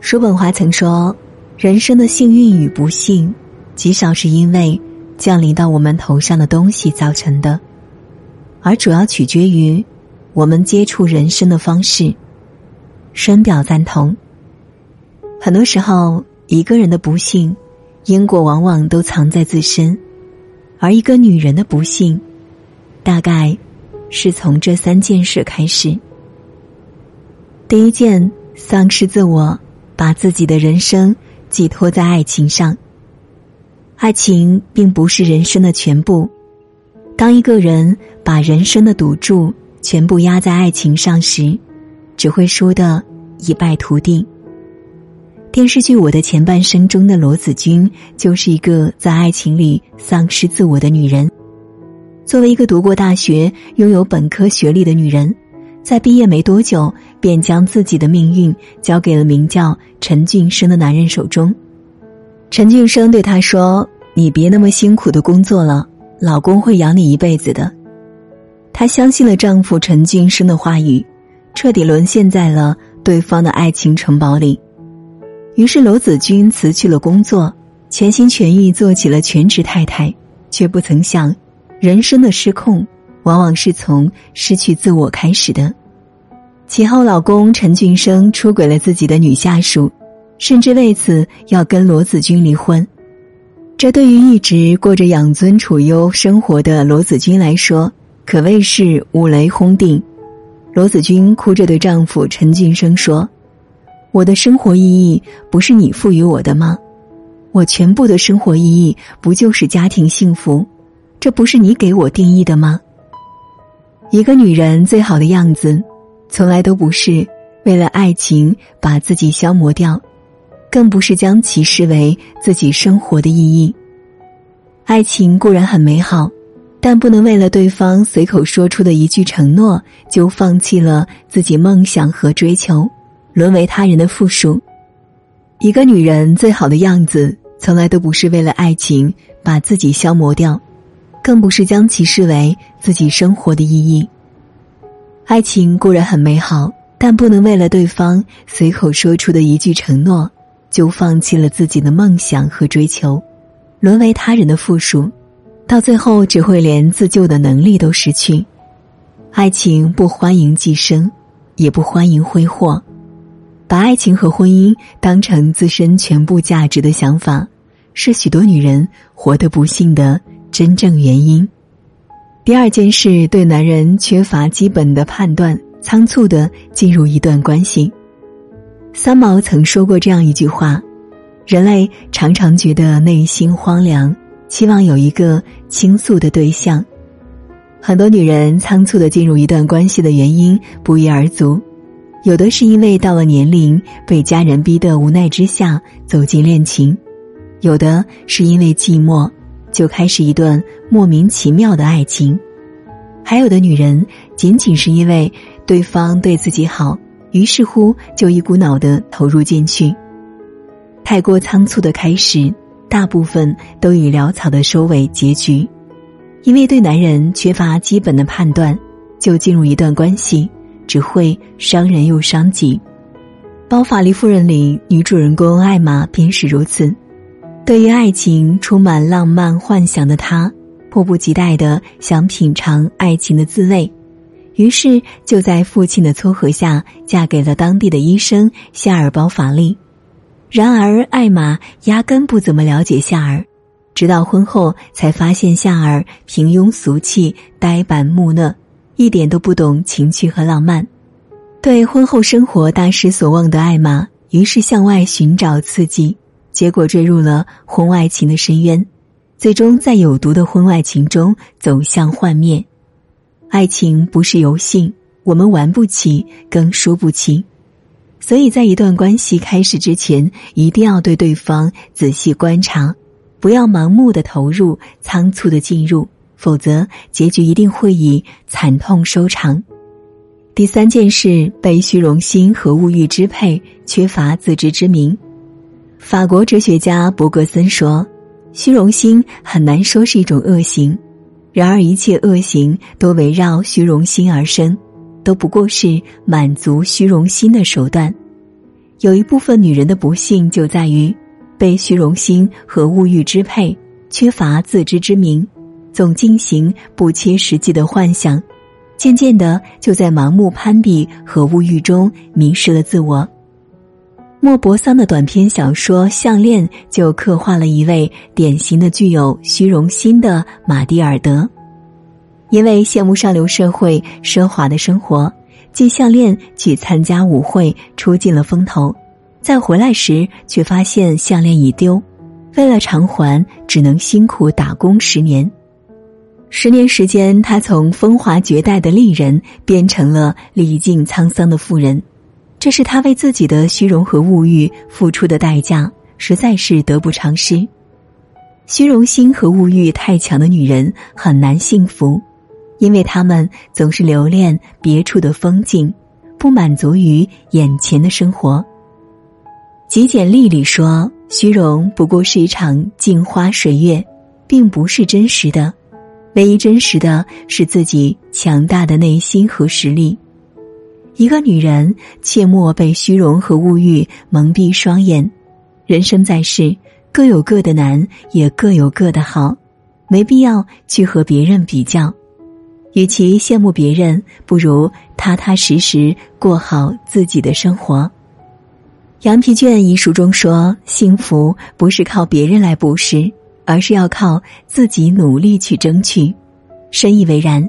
叔本华曾说：“人生的幸运与不幸，极少是因为降临到我们头上的东西造成的，而主要取决于我们接触人生的方式。”深表赞同。很多时候，一个人的不幸，因果往往都藏在自身；而一个女人的不幸，大概是从这三件事开始。第一件，丧失自我，把自己的人生寄托在爱情上。爱情并不是人生的全部。当一个人把人生的赌注全部压在爱情上时，只会输得一败涂地。电视剧《我的前半生》中的罗子君就是一个在爱情里丧失自我的女人。作为一个读过大学、拥有本科学历的女人，在毕业没多久，便将自己的命运交给了名叫陈俊生的男人手中。陈俊生对她说：“你别那么辛苦的工作了，老公会养你一辈子的。”她相信了丈夫陈俊生的话语，彻底沦陷在了对方的爱情城堡里。于是，罗子君辞去了工作，全心全意做起了全职太太，却不曾想，人生的失控，往往是从失去自我开始的。其后，老公陈俊生出轨了自己的女下属，甚至为此要跟罗子君离婚。这对于一直过着养尊处优生活的罗子君来说，可谓是五雷轰顶。罗子君哭着对丈夫陈俊生说。我的生活意义不是你赋予我的吗？我全部的生活意义不就是家庭幸福？这不是你给我定义的吗？一个女人最好的样子，从来都不是为了爱情把自己消磨掉，更不是将其视为自己生活的意义。爱情固然很美好，但不能为了对方随口说出的一句承诺，就放弃了自己梦想和追求。沦为他人的附属。一个女人最好的样子，从来都不是为了爱情把自己消磨掉，更不是将其视为自己生活的意义。爱情固然很美好，但不能为了对方随口说出的一句承诺，就放弃了自己的梦想和追求，沦为他人的附属，到最后只会连自救的能力都失去。爱情不欢迎寄生，也不欢迎挥霍。把爱情和婚姻当成自身全部价值的想法，是许多女人活得不幸的真正原因。第二件事，对男人缺乏基本的判断，仓促的进入一段关系。三毛曾说过这样一句话：人类常常觉得内心荒凉，期望有一个倾诉的对象。很多女人仓促的进入一段关系的原因不一而足。有的是因为到了年龄被家人逼得无奈之下走进恋情，有的是因为寂寞就开始一段莫名其妙的爱情，还有的女人仅仅是因为对方对自己好，于是乎就一股脑的投入进去。太过仓促的开始，大部分都以潦草的收尾结局，因为对男人缺乏基本的判断，就进入一段关系。只会伤人又伤己，《包法利夫人》里女主人公艾玛便是如此。对于爱情充满浪漫幻想的她，迫不及待的想品尝爱情的滋味，于是就在父亲的撮合下嫁给了当地的医生夏尔·包法利。然而，艾玛压根不怎么了解夏尔，直到婚后才发现夏尔平庸俗气、呆板木讷。一点都不懂情趣和浪漫，对婚后生活大失所望的艾玛，于是向外寻找刺激，结果坠入了婚外情的深渊，最终在有毒的婚外情中走向幻灭。爱情不是游戏，我们玩不起，更输不起，所以在一段关系开始之前，一定要对对方仔细观察，不要盲目的投入，仓促的进入。否则，结局一定会以惨痛收场。第三件事，被虚荣心和物欲支配，缺乏自知之明。法国哲学家伯格森说：“虚荣心很难说是一种恶行，然而一切恶行都围绕虚荣心而生，都不过是满足虚荣心的手段。有一部分女人的不幸就在于被虚荣心和物欲支配，缺乏自知之明，总进行不切实际的幻想，渐渐的就在盲目攀比和物欲中迷失了自我。莫泊桑的短篇小说《项链》就刻画了一位典型的具有虚荣心的玛蒂尔德，因为羡慕上流社会奢华的生活，借项链去参加舞会，出尽了风头。再回来时，却发现项链已丢，为了偿还，只能辛苦打工十年。十年时间，他从风华绝代的丽人变成了历尽沧桑的妇人。这是他为自己的虚荣和物欲付出的代价，实在是得不偿失。虚荣心和物欲太强的女人很难幸福，因为她们总是留恋别处的风景，不满足于眼前的生活。极简丽里说：“虚荣不过是一场镜花水月，并不是真实的。唯一真实的是自己强大的内心和实力。”一个女人切莫被虚荣和物欲蒙蔽双眼。人生在世，各有各的难，也各有各的好，没必要去和别人比较。与其羡慕别人，不如踏踏实实过好自己的生活。《羊皮卷》一书中说：“幸福不是靠别人来布施，而是要靠自己努力去争取。”深以为然。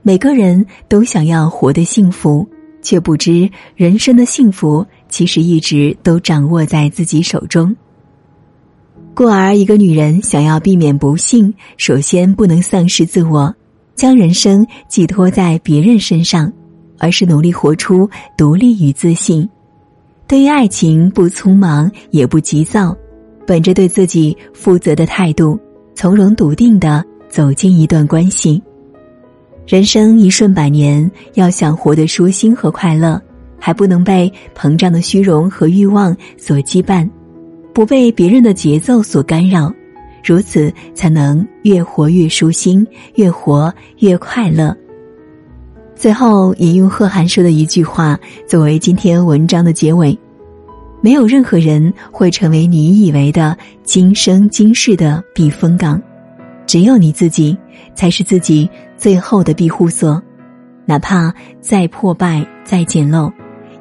每个人都想要活得幸福。却不知人生的幸福其实一直都掌握在自己手中。故而，一个女人想要避免不幸，首先不能丧失自我，将人生寄托在别人身上，而是努力活出独立与自信。对于爱情，不匆忙也不急躁，本着对自己负责的态度，从容笃定的走进一段关系。人生一瞬百年，要想活得舒心和快乐，还不能被膨胀的虚荣和欲望所羁绊，不被别人的节奏所干扰，如此才能越活越舒心，越活越快乐。最后，引用贺涵说的一句话作为今天文章的结尾：没有任何人会成为你以为的今生今世的避风港。只有你自己，才是自己最后的庇护所，哪怕再破败、再简陋，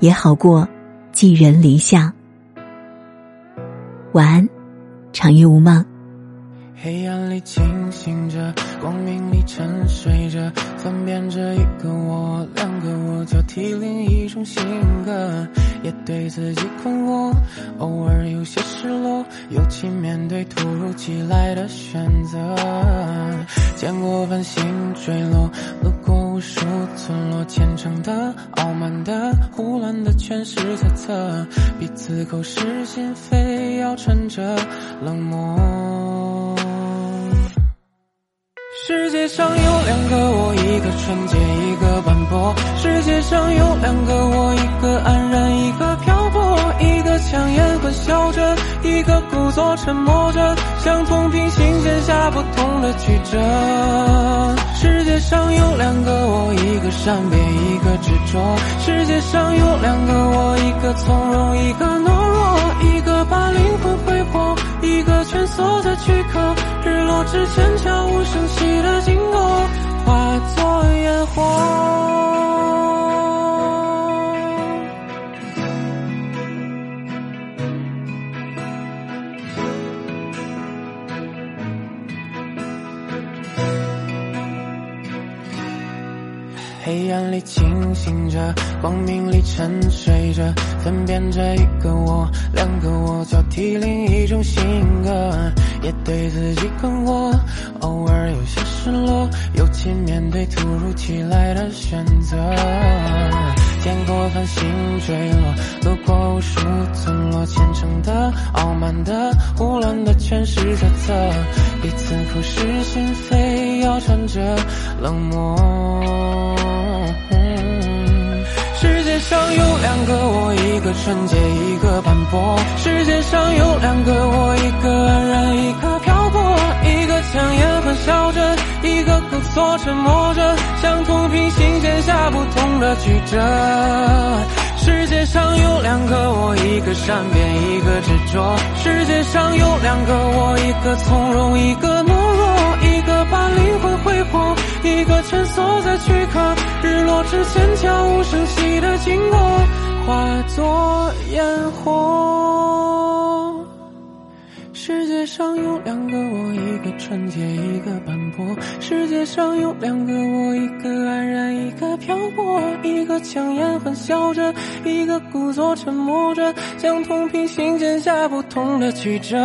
也好过寄人篱下。晚安，长夜无梦。黑暗里清醒着，光明里沉睡着，分辨着一个我，两个我，交替另一种性格，也对自己困惑，偶尔有些失落，尤其面对突如其来的选择。见过繁星坠落，路过无数村落，虔诚的、傲慢的、胡乱的，全是猜测，彼此口是心非，要穿着冷漠。世界上有两个我，一个纯洁，一个斑驳。世界上有两个我，一个安然，一个漂泊。一个强颜欢笑着，一个故作沉默着，像同平行线下不同的曲折。世界上有两个我，一个善变，一个执着。世界上有两个我，一个从容，一个懦弱。一个把灵魂挥霍，一个蜷缩在躯壳。日落之前，悄无声息的经过，化作烟火。黑暗里清醒着，光明里沉睡着，分辨着一个我，两个我，交替另一种性格，也对自己困惑，偶尔有些失落，尤其面对突如其来的选择。见过繁星坠落，路过无数村落，虔诚的、傲慢的、胡乱的，全是猜测，彼此口是心非，谣传着冷漠。世上有两个我，一个纯洁，一个斑驳。世界上有两个我，一个安然，一个漂泊。一个强颜欢笑着，一个故作沉默着，像同平行线下不同的曲折。世界上有两个我，一个善变，一个执着。世界上有两个我，一个从容，一个懦弱。落之前，悄无声息的经过，化作烟火。世界上有两个我，一个纯洁，一个斑驳。世界上有两个我，一个安然，一个漂泊。一个强颜欢笑着，一个故作沉默着，将同平行线下不同的曲折。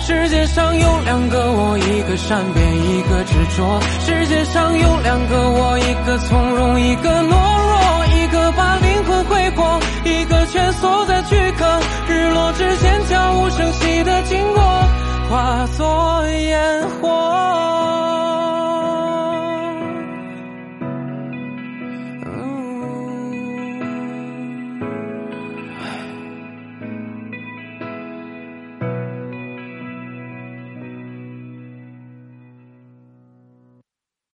世界上有两个我，一个善变，一个执着。世界上有两个我，一个从容，一个懦弱。一个把灵魂挥霍，一个蜷缩在躯壳。日落之前，悄无声息的经过，化作烟火。